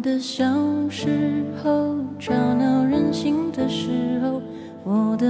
我的小时候，吵闹任性的时候，我的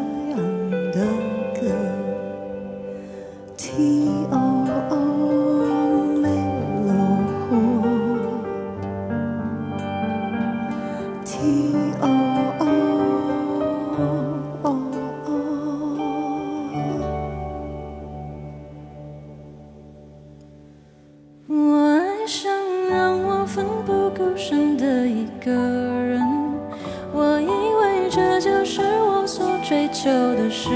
我爱上让我奋不顾身的一个人，我以为这就是我所追求的世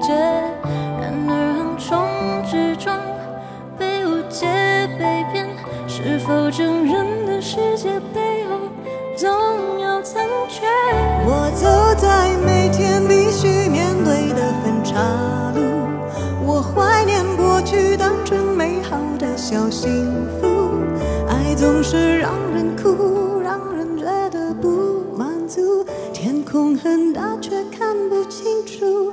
界，然而横冲直撞，被误解被骗，是否成人的世界背后总有残缺？我走在每天必须面是让人哭，让人觉得不满足。天空很大，却看不清楚，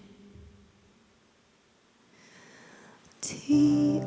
he